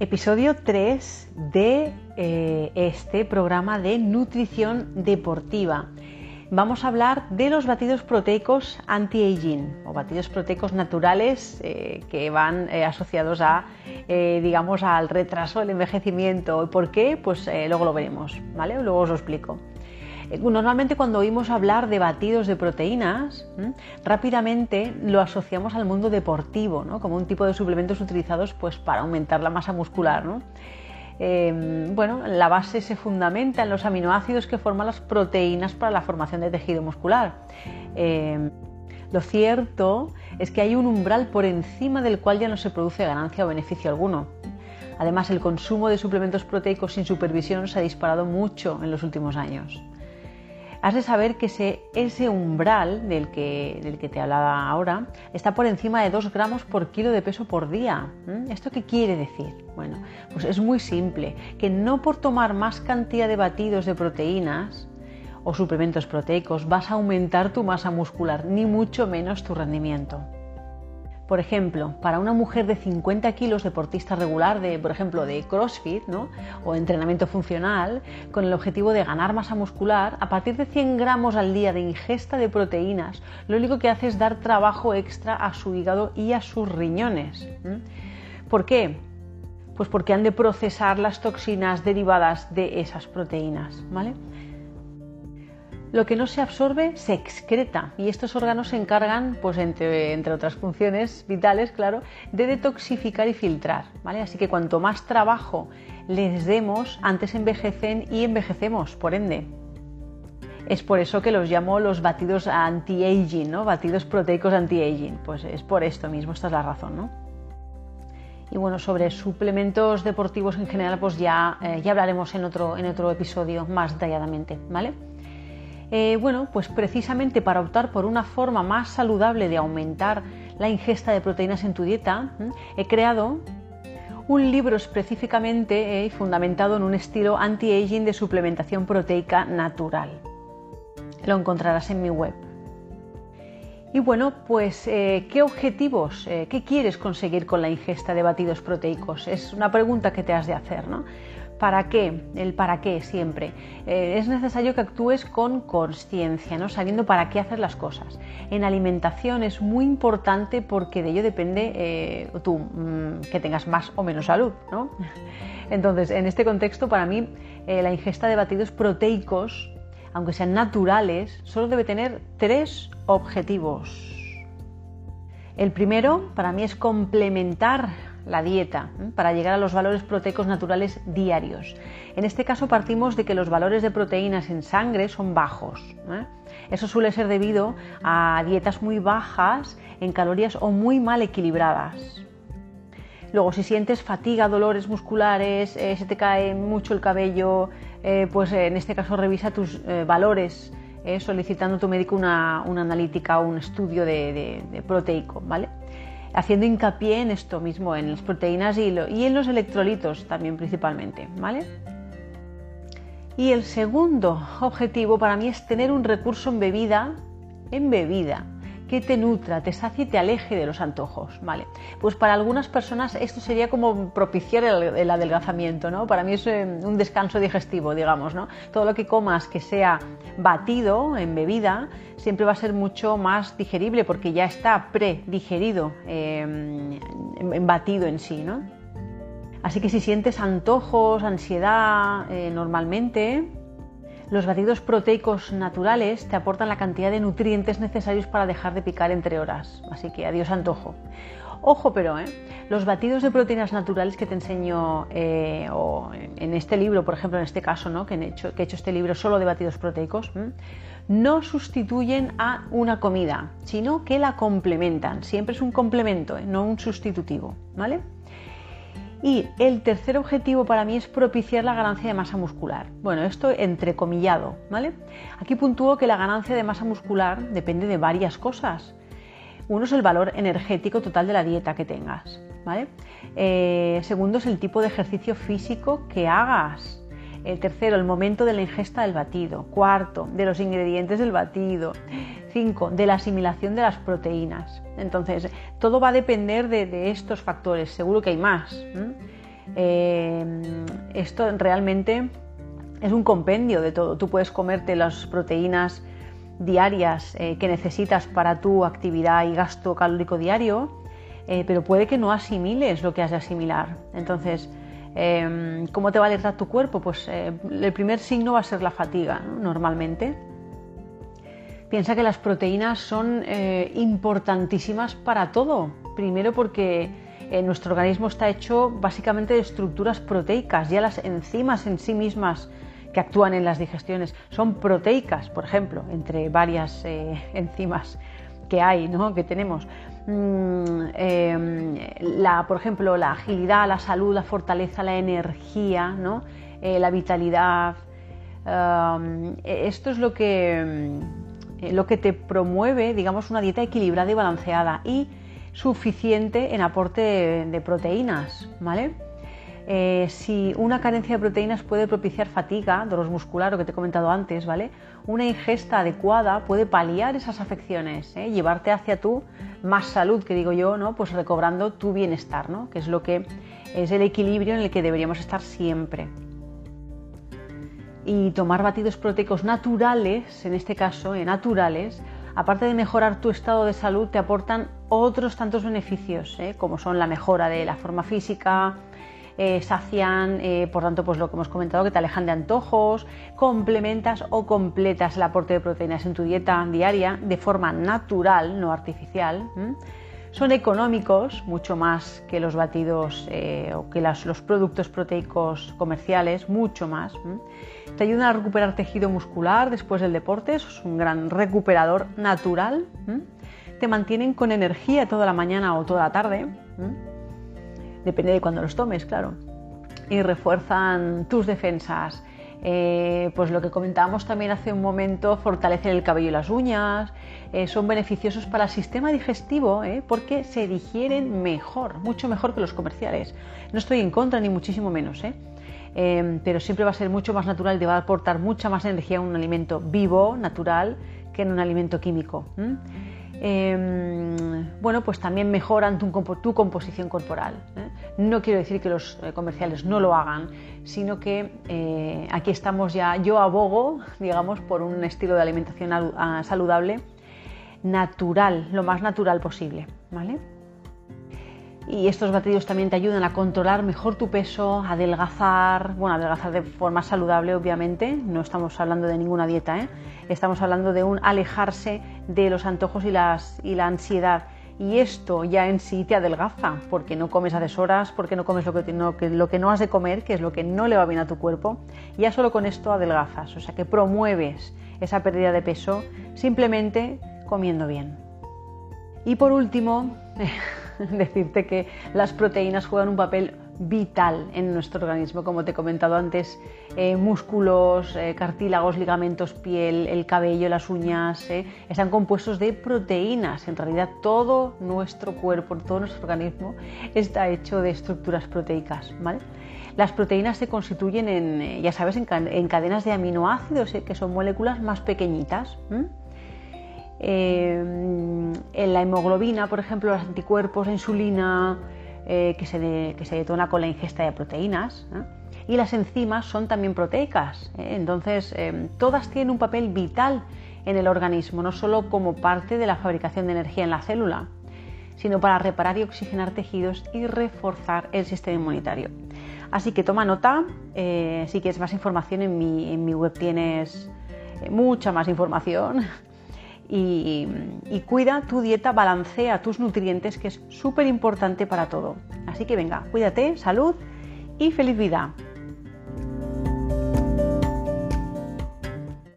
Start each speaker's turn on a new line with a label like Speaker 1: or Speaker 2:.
Speaker 1: Episodio 3 de eh, este programa de nutrición deportiva. Vamos a hablar de los batidos proteicos anti-aging o batidos proteicos naturales eh, que van eh, asociados a, digamos, al retraso del envejecimiento. ¿Por qué? Pues luego lo veremos, ¿vale? Luego os lo explico. Normalmente cuando oímos hablar de batidos de proteínas, rápidamente lo asociamos al mundo deportivo, como un tipo de suplementos utilizados pues, para aumentar la masa muscular. Em, bueno, la base se fundamenta en los aminoácidos que forman las proteínas para la formación de tejido muscular. Em, lo cierto es que hay un umbral por encima del cual ya no se produce ganancia o beneficio alguno. Además, el consumo de suplementos proteicos sin supervisión se ha disparado mucho en los últimos años has de saber que ese, umbral del que, del que, te hablaba ahora está por encima de 2 gramos por kilo de peso por día. ¿Esto qué quiere decir? Bueno, pues es muy simple, que no por tomar más cantidad de batidos de proteínas o suplementos proteicos vas a aumentar tu masa muscular, ni mucho menos tu rendimiento. Por ejemplo, para una mujer de 50 kilos deportista regular, de, por ejemplo, de CrossFit ¿no? o entrenamiento funcional, con el objetivo de ganar masa muscular, a partir de 100 gramos al día de ingesta de proteínas, lo único que hace es dar trabajo extra a su hígado y a sus riñones. ¿Por qué? Pues porque han de procesar las toxinas derivadas de esas proteínas. ¿vale? Lo que no se absorbe se excreta y estos órganos se encargan, pues entre, otras funciones vitales, claro, de detoxificar y filtrar. ¿vale? Así que cuanto más trabajo les demos, antes envejecen y envejecemos, por ende. Es por eso que los llamo los batidos anti-aging, ¿no? Batidos proteicos anti-aging. Pues es por esto mismo, esta es la razón, ¿no? Y bueno, sobre suplementos deportivos en general, pues ya, eh, ya hablaremos en otro, en otro episodio más detalladamente, ¿vale? Eh, bueno, pues precisamente para optar por una forma más saludable de aumentar la ingesta de proteínas en tu dieta, he creado un libro específicamente eh, fundamentado en un estilo anti-aging de suplementación proteica natural. Lo encontrarás en mi web. Y bueno, pues eh, ¿qué objetivos, qué quieres conseguir con la ingesta de batidos proteicos? Es una pregunta que te has de hacer, ¿no? ¿Para qué? El para qué siempre. Eh, es necesario que actúes con conciencia, ¿no? sabiendo para qué hacer las cosas. En alimentación es muy importante porque de ello depende eh, tú mm, que tengas más o menos salud. ¿no? Entonces, en este contexto, para mí, eh, la ingesta de batidos proteicos, aunque sean naturales, solo debe tener tres objetivos. El primero, para mí, es complementar la dieta, para llegar a los valores proteicos naturales diarios. En este caso partimos de que los valores de proteínas en sangre son bajos. Eso suele ser debido a dietas muy bajas en calorías o muy mal equilibradas. Luego, si sientes fatiga, dolores musculares, eh, se te cae mucho el cabello, eh, pues en este caso revisa tus eh, valores solicitando a tu médico una, analítica o un estudio de, de proteico, ¿vale? Haciendo hincapié en esto mismo, en las proteínas y, en los electrolitos también principalmente, ¿vale? Y el segundo objetivo para mí es tener un recurso en bebida, en bebida, que te nutra, te sacie y te aleje de los antojos, ¿vale? Pues para algunas personas esto sería como propiciar el, adelgazamiento, ¿no? Para mí es eh, un descanso digestivo, digamos, ¿no? Todo lo que comas que sea batido en bebida siempre va a ser mucho más digerible porque ya está predigerido, eh, batido en sí, ¿no? Así que si sientes antojos, ansiedad eh, normalmente, los batidos proteicos naturales te aportan la cantidad de nutrientes necesarios para dejar de picar entre horas, así que adiós antojo. Ojo pero, ¿eh? los batidos de proteínas naturales que te enseño eh, o en este libro, por ejemplo, en este caso, ¿no? que, he hecho, que he hecho este libro solo de batidos proteicos, no sustituyen a una comida, sino que la complementan. Siempre es un complemento, ¿eh? no un sustitutivo. ¿vale? Y el tercer objetivo para mí es propiciar la ganancia de masa muscular. Bueno, esto entrecomillado, ¿vale? Aquí puntúo que la ganancia de masa muscular depende de varias cosas. Uno es el valor energético total de la dieta que tengas, ¿vale? Eh, segundo es el tipo de ejercicio físico que hagas. El tercero, el momento de la ingesta del batido. Cuarto, de los ingredientes del batido. Cinco, de la asimilación de las proteínas. Entonces, todo va a depender de, estos factores, seguro que hay más. Eh, esto realmente es un compendio de todo. Tú puedes comerte las proteínas diarias eh, que necesitas para tu actividad y gasto calórico diario, eh, pero puede que no asimiles lo que has de asimilar. Entonces, em, ¿cómo te va a alertar tu cuerpo? Pues el primer signo va a ser la fatiga, normalmente. Piensa que las proteínas son importantísimas para todo. Primero porque eh, nuestro organismo está hecho básicamente de estructuras proteicas, ya las enzimas en sí mismas que actúan en las digestiones son proteicas, por ejemplo, entre varias eh, enzimas que hay, ¿no? que tenemos. Mm, em, la, por ejemplo, la agilidad, la salud, la fortaleza, la energía, ¿no? Eh, la vitalidad. Em, esto es lo que, lo que te promueve, digamos, una dieta equilibrada y balanceada. Y suficiente en aporte de, proteínas, ¿vale? Eh, si una carencia de proteínas puede propiciar fatiga, dolor muscular, lo que te he comentado antes, ¿vale? Una ingesta adecuada puede paliar esas afecciones, ¿eh? llevarte hacia tu más salud, que digo yo, ¿no? Pues recobrando tu bienestar, ¿no? Que es lo que es el equilibrio en el que deberíamos estar siempre. Y tomar batidos proteicos naturales, en este caso, eh, naturales, aparte de mejorar tu estado de salud, te aportan otros tantos beneficios, como son la mejora de la forma física, eh, sacian, eh, por tanto, pues lo que hemos comentado, que te alejan de antojos, complementas o completas el aporte de proteínas en tu dieta diaria de forma natural, no artificial. Son económicos, mucho más que los batidos o que los productos proteicos comerciales, mucho más. Te ayudan a recuperar tejido muscular después del deporte, es un gran recuperador natural. Te mantienen con energía toda la mañana o toda la tarde. Depende de cuándo los tomes, claro. Y refuerzan tus defensas. Eh, pues lo que comentábamos también hace un momento, fortalecen el cabello y las uñas, eh, son beneficiosos para el sistema digestivo eh, porque se digieren mejor, mucho mejor que los comerciales. No estoy en contra ni muchísimo menos, Em, pero siempre va a ser mucho más natural y te va a aportar mucha más energía en un alimento vivo, natural, que en un alimento químico. Em, bueno, pues también mejoran tu, composición corporal. ¿eh? No quiero decir que los eh, comerciales no lo hagan, sino que eh, aquí estamos ya, yo abogo, digamos, por un estilo de alimentación saludable, natural, lo más natural posible. ¿vale? y estos batidos también te ayudan a controlar mejor tu peso, adelgazar, bueno, adelgazar de forma saludable obviamente, no estamos hablando de ninguna dieta, estamos hablando de un alejarse de los antojos y, las, y la ansiedad. Y esto ya en sí te adelgaza, porque no comes a deshoras, porque no comes lo que, no, lo que no has de comer, que es lo que no le va bien a tu cuerpo. Ya solo con esto adelgazas, o sea que promueves esa pérdida de peso simplemente comiendo bien. Y por último, decirte que las proteínas juegan un papel vital en nuestro organismo, como te he comentado antes, eh, músculos, eh, cartílagos, ligamentos, piel, el cabello, las uñas, eh, están compuestos de proteínas. En realidad todo nuestro cuerpo, todo nuestro organismo está hecho de estructuras proteicas. Las proteínas se constituyen en, ya sabes, en, cadenas de aminoácidos, que son moléculas más pequeñitas. Em, en la hemoglobina, por ejemplo, los anticuerpos, la insulina, eh, que, se detona con la ingesta de proteínas. Y las enzimas son también proteicas. ¿eh? Entonces, em, todas tienen un papel vital en el organismo, no solo como parte de la fabricación de energía en la célula, sino para reparar y oxigenar tejidos y reforzar el sistema inmunitario. Así que toma nota, eh, si quieres más información en mi, en mi web tienes mucha más información y, cuida tu dieta, balancea tus nutrientes, que es súper importante para todo. Así que venga, cuídate, salud y feliz vida.